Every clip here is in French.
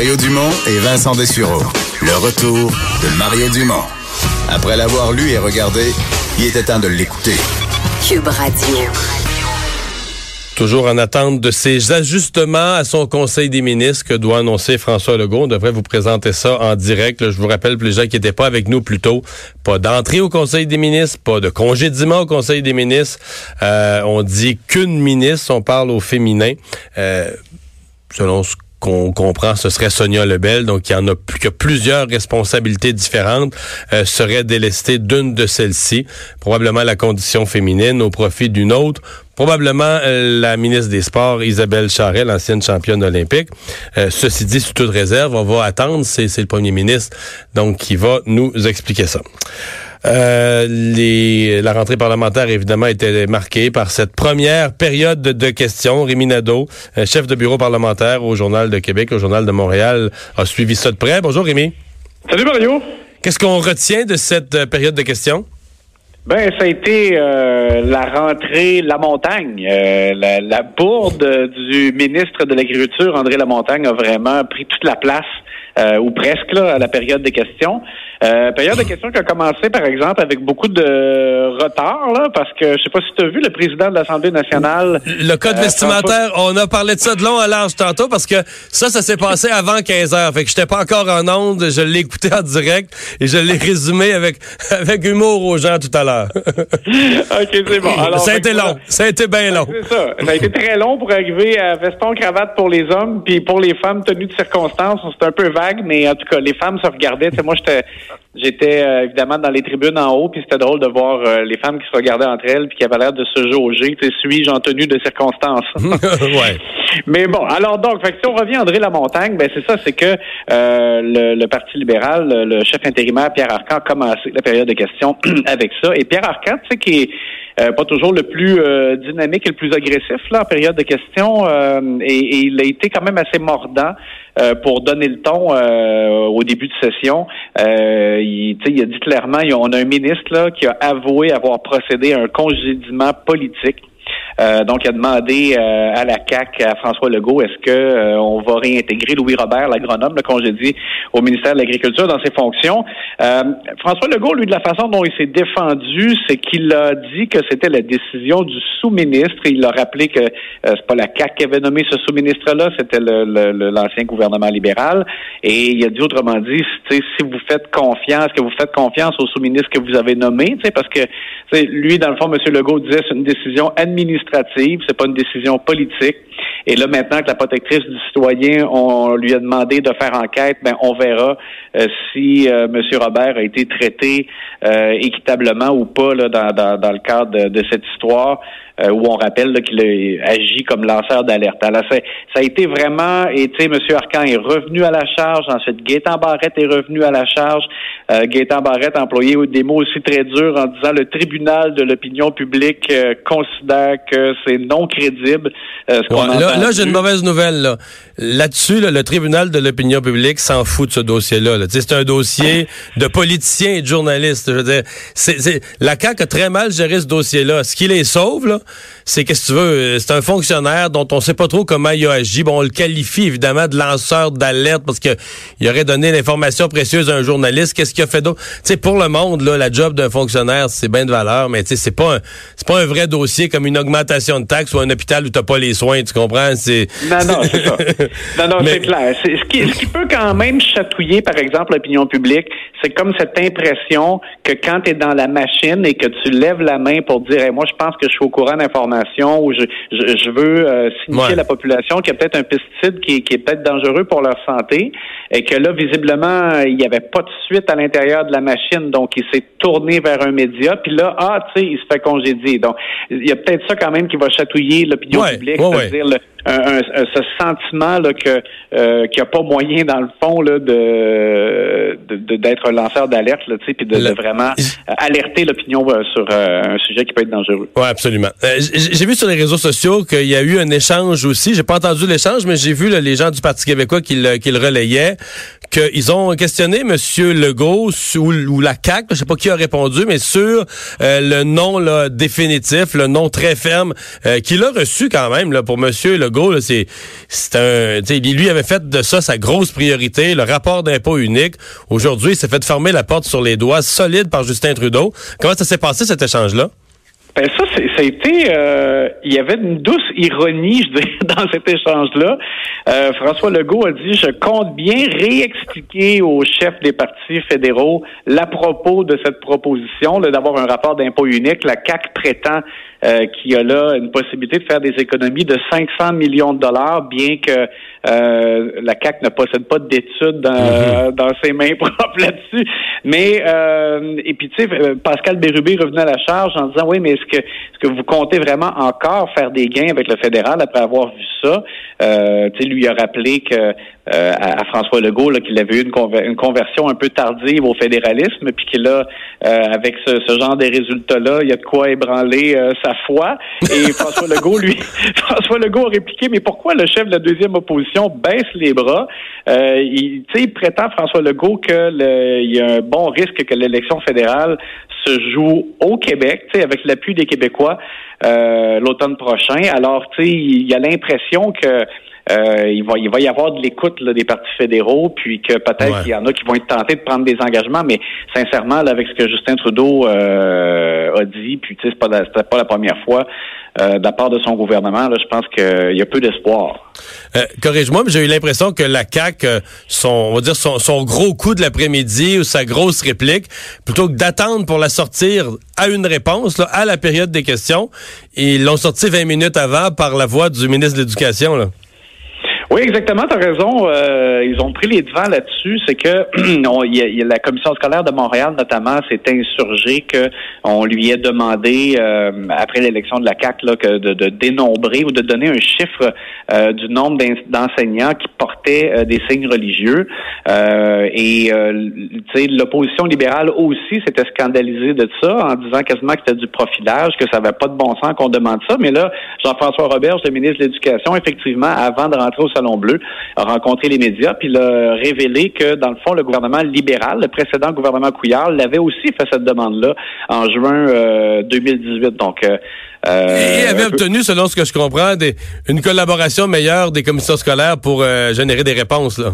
Mario Dumont et Vincent Dessureau. Le retour de Mario Dumont. Après l'avoir lu et regardé, il était temps de l'écouter. Cube Radio. Toujours en attente de ces ajustements à son Conseil des ministres que doit annoncer François Legault. On devrait vous présenter ça en direct. je vous rappelle pour les gens qui n'étaient pas avec nous plus tôt, pas d'entrée au Conseil des ministres, pas de congédiement au Conseil des ministres. Euh, on dit qu'une ministre, on parle au féminin. Euh, selon ce qu'on comprend, ce serait Sonia Lebel, donc il y en a, plusieurs responsabilités différentes, euh, serait délestée d'une de celles-ci, probablement la condition féminine au profit d'une autre, probablement euh, la ministre des Sports, Isabelle Charret, l'ancienne championne olympique. Euh, ceci dit, sous toute réserve, on va attendre, c'est le premier ministre, donc qui va nous expliquer ça. Euh, les, la rentrée parlementaire, évidemment, était marquée par cette première période de, questions. Rémi Nadeau, euh, chef de bureau parlementaire au Journal de Québec, au Journal de Montréal, a suivi ça de près. Bonjour, Rémi. Salut, Mario. Qu'est-ce qu'on retient de cette euh, période de questions? Ben, ça a été la rentrée La Montagne. la, la, bourde du ministre de l'Agriculture, André Lamontagne, a vraiment pris toute la place, ou presque, là, à la période des questions. Euh, période de questions qui a commencé, par exemple, avec beaucoup de retard, là, parce que je sais pas si tu as vu le président de l'Assemblée nationale. Le code euh, vestimentaire, on a parlé de ça de long à large tantôt parce que ça, ça s'est passé avant 15 heures. Fait que j'étais pas encore en onde, je l'ai écouté en direct et je l'ai résumé avec, avec humour aux gens tout à l'heure. OK, c'est bon. Alors, ça a été long. Ça a été bien long. C'est ça. Ça a été très long pour arriver à veston cravate pour les hommes, puis pour les femmes tenues de circonstances, c'est un peu vague, mais en tout cas, les femmes se regardaient. moi, j'étais J'étais euh, évidemment dans les tribunes en haut, puis c'était drôle de voir euh, les femmes qui se regardaient entre elles, puis qui avaient l'air de se jauger. Suis-je en tenue de circonstance? ouais. Mais bon, alors donc, fait si on revient à André Lamontagne, ben c'est ça, c'est que euh, le, Parti libéral, le, chef intérimaire Pierre Arcan a commencé la période de questions avec ça. Et Pierre Arcan, tu sais, qui est pas toujours le plus dynamique et le plus agressif là en période de questions, et, et, il a été quand même assez mordant euh, pour donner le ton euh, au début de session. Euh, il, il a dit clairement, on a un ministre là, qui a avoué avoir procédé à un congédiement politique euh, donc, il a demandé euh, à la CAC, à François Legault, est-ce que euh, on va réintégrer Louis Robert, l'agronome, le congédié au ministère de l'Agriculture dans ses fonctions? François Legault, lui, de la façon dont il s'est défendu, c'est qu'il a dit que c'était la décision du sous-ministre. Il a rappelé que c'est pas la CAC qui avait nommé ce sous-ministre-là, c'était l'ancien gouvernement libéral. Et il a dit autrement dit, si vous faites confiance, que vous faites confiance au sous-ministre que vous avez nommé, parce que lui, dans le fond, M. Legault disait c'est une décision administrative c'est pas une décision politique. Et là, maintenant que la protectrice du citoyen, on lui a demandé de faire enquête, ben on verra euh, si euh, M. Robert a été traité euh, équitablement ou pas là, dans, dans, le cadre de, de cette histoire. Euh, où on rappelle qu'il a agi comme lanceur d'alerte. Alors, ça, ça, a été vraiment, et tu sais, M. Arcan est revenu à la charge, ensuite Gaétan Barrette est revenu à la charge. Euh, Gaétan Barrette a employé des mots aussi très durs en disant le tribunal de l'opinion publique euh, considère que c'est non crédible. Euh, là, là j'ai une mauvaise nouvelle. Là. Là-dessus, le tribunal de l'opinion publique s'en fout de ce dossier-là. Là. C'est un dossier de politiciens et de journalistes. Je veux dire, la CAQ a très mal géré ce dossier-là. Ce qui les sauve, là, c'est qu'est-ce que tu veux, c'est un fonctionnaire dont on sait pas trop comment il a agi. Bon, on le qualifie évidemment de lanceur d'alerte parce que il aurait donné l'information précieuse à un journaliste. Qu'est-ce qu'il a fait d'autre? Tu sais, pour le monde, là, la job d'un fonctionnaire, c'est bien de valeur, mais tu sais, c'est pas c'est pas un vrai dossier comme une augmentation de taxes ou un hôpital où t'as pas les soins. Tu comprends? C'est non, non, c'est ça. non, non, c'est clair. Ce qui, ce qui peut quand même chatouiller, par exemple, l'opinion publique, c'est comme cette impression que quand tu es dans la machine et que tu lèves la main pour dire, moi, je pense que je suis au courant d'informations ou je, je, veux euh, signifier à la population qu'il y a peut-être un pesticide qui, qui est peut-être dangereux pour leur santé et que là, visiblement, il n'y avait pas de suite à l'intérieur de la machine, donc il s'est tourné vers un média, puis là, ah, tu sais, il se fait congédier. Donc, il y a peut-être ça quand même qui va chatouiller l'opinion publique, c'est-à-dire un, un- ce sentiment là que euh, qu'il n'y a pas moyen dans le fond là de d'être un lanceur d'alerte là, tu sais, puis de, de vraiment alerter l'opinion euh, sur euh, un sujet qui peut être dangereux. Oui, absolument. Euh, j'ai vu sur les réseaux sociaux qu'il y a eu un échange aussi. J'ai pas entendu l'échange, mais j'ai vu là, les gens du Parti québécois qui le, qui le relayaient, qu'ils ont questionné M. Legault ou, la CAQ, je sais pas qui a répondu, mais sur le nom là, définitif, le nom très ferme qu'il a reçu quand même là, pour M. Legault. Là, C'est un, lui avait fait de ça sa grosse priorité, le rapport d'impôt unique. Aujourd'hui, il s'est fait fermer la porte sur les doigts, solide par Justin Trudeau. Comment ça s'est passé cet échange-là? Ben ça, ça a été, euh, il y avait une douce ironie, je dirais, dans cet échange-là. Euh, François Legault a dit, je compte bien réexpliquer aux chefs des partis fédéraux l'à propos de cette proposition d'avoir un rapport d'impôt unique. La CAC prétend euh, qu'il y a là une possibilité de faire des économies de 500 millions de dollars, bien que euh, la CAC ne possède pas d'études dans, dans ses mains propres là-dessus. Mais euh, et puis tu sais, euh, Pascal Bérubé revenait à la charge en disant oui, mais est-ce que est-ce que vous comptez vraiment encore faire des gains avec le fédéral après avoir vu ça? Euh, Tu sais, lui a rappelé que euh, à, à François Legault là, qu'il avait eu une, conver- une conversion un peu tardive au fédéralisme, puis qu'il a euh, avec ce, ce genre de résultats-là, il y a de quoi ébranler euh, Et François Legault, lui, François Legault a répliqué, mais pourquoi le chef de la deuxième opposition baisse les bras? Euh, il, prétend, François Legault, que le- il y a un bon risque que l'élection fédérale se joue au Québec, avec l'appui des Québécois euh, l'automne prochain. Alors, il y a l'impression que euh, il, va, il va y avoir de l'écoute là, des partis fédéraux, puis que peut-être Ouais. qu'il y en a qui vont être tentés de prendre des engagements, mais sincèrement, là, avec ce que Justin Trudeau euh, a dit, puis tu sais, c'est pas, la- c'était pas la première fois euh, de la part de son gouvernement, là, je pense qu'il y a peu d'espoir. Euh, Corrige-moi, mais j'ai eu l'impression que la CAQ, euh, son, on va dire son, son gros coup de l'après-midi ou sa grosse réplique, plutôt que d'attendre pour la sortir à une réponse, là, à la période des questions, ils l'ont sorti 20 minutes avant par la voix du ministre de l'Éducation. Oui, exactement, tu as raison. Euh, ils ont pris les devants là-dessus. C'est que on- y a- y a la commission scolaire de Montréal, notamment, s'est insurgée que on lui ait demandé, euh, après l'élection de la CAC, de, de dénombrer ou de donner un chiffre euh, du nombre d'en- d'enseignants qui portaient euh, des signes religieux. Euh, et euh, l'opposition libérale aussi s'était scandalisée de ça en disant quasiment que c'était du profilage, que ça n'avait pas de bon sens qu'on demande ça. Mais là, Jean-François Roberge, le ministre de l'Éducation, effectivement, avant de rentrer au Salon Bleu, a rencontré les médias puis il a révélé que, dans le fond, le gouvernement libéral, le précédent gouvernement Couillard, l'avait aussi fait cette demande-là en juin euh, 2018. Donc, euh, euh, Et avait obtenu, selon ce que je comprends, des, une collaboration meilleure des commissions scolaires pour euh, des réponses. Là.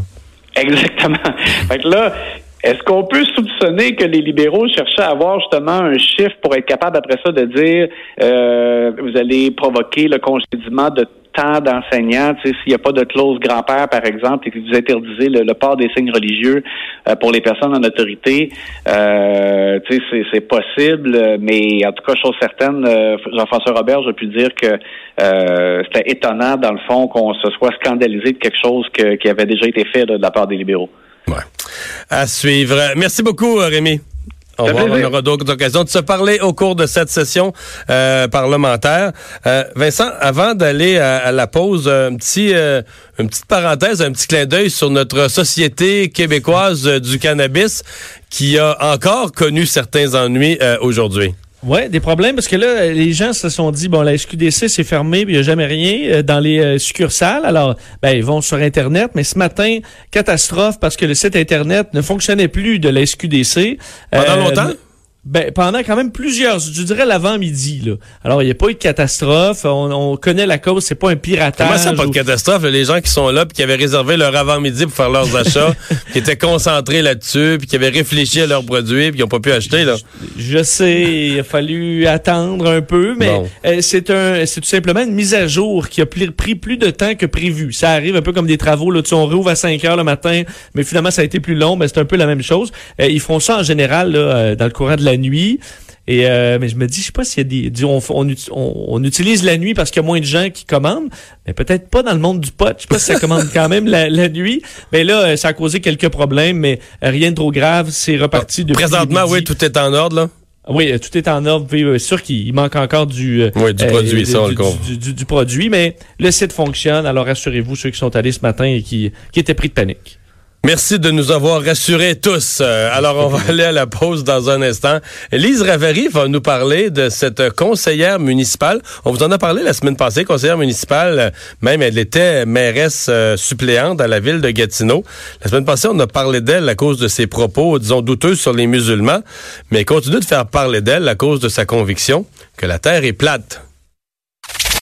Exactement. fait que là, est-ce qu'on peut soupçonner que les libéraux cherchaient à avoir justement un chiffre pour être capable après ça de dire euh, vous allez provoquer le congédiement de d'enseignants, s'il n'y a pas de clause grand-père, par exemple, et que vous interdisez le, port des signes religieux euh, pour les personnes en autorité, euh, c'est, possible, mais en tout cas, chose certaine, euh, Jean-François Robert, j'ai pu dire que c'était étonnant, dans le fond, qu'on se soit scandalisé de quelque chose qui avait déjà été fait de la part des libéraux. À suivre. Merci beaucoup, Rémi. On aura d'autres occasions de se parler au cours de cette session euh, parlementaire. Euh, Vincent, avant d'aller à, à la pause, un petit, euh, une petite parenthèse, un petit clin d'œil sur notre société québécoise du cannabis qui a encore connu certains ennuis euh, aujourd'hui. Ouais, des problèmes parce que là, les gens se sont dit bon, la SQDC c'est fermé, il n'y a jamais rien euh, dans les euh, succursales. Alors, ben ils vont sur Internet, mais ce matin, catastrophe parce que le site Internet ne fonctionnait plus de la SQDC. Pendant Euh, longtemps? Ben, pendant quand même plusieurs, je dirais l'avant-midi. là. Alors, il n'y a pas eu de catastrophe. On, on connaît la cause, c'est pas un piratage. Comment ça, pas de ou- catastrophe? là, les gens qui sont là, puis qui avaient réservé leur avant-midi pour faire leurs achats, qui étaient concentrés là-dessus, puis qui avaient réfléchi à leurs produits, puis qui n'ont pas pu acheter. Là. Je sais, il a fallu attendre un peu, mais Bon. euh, c'est un, c'est tout simplement une mise à jour qui a pli- pris plus de temps que prévu. Ça arrive un peu comme des travaux. Là, tu on rouvre à 5 heures le matin, mais finalement ça a été plus long. Mais c'est un peu la même chose. Euh, ils font ça en général là, euh, dans le courant de la nuit. Et euh, mais je me dis, je sais pas s'il y a des, on, on, uti- on- on utilise la nuit parce qu'il y a moins de gens qui commandent, mais peut-être pas dans le monde du pot. Je sais pas si ça commande quand même la, la nuit. Mais là, euh, ça a causé quelques problèmes, mais rien de trop grave. C'est reparti depuis Présentement, oui, tout est en ordre. Là. Oui, euh, tout est en ordre. C'est sûr qu'il manque encore du, Oui, du produit, ça, on du, le comprend. du, du- du produit, mais le site fonctionne. Alors rassurez-vous, ceux qui sont allés ce matin et qui, qui étaient pris de panique. Merci de nous avoir rassurés tous. Euh, alors, on va aller à la pause dans un instant. Lise Ravary va nous parler de cette conseillère municipale. On vous en a parlé la semaine passée, conseillère municipale. Même elle était mairesse euh, suppléante à la ville de Gatineau. La semaine passée, on a parlé d'elle à cause de ses propos, disons, douteux sur les musulmans. Mais elle continue de faire parler d'elle à cause de sa conviction que la Terre est plate.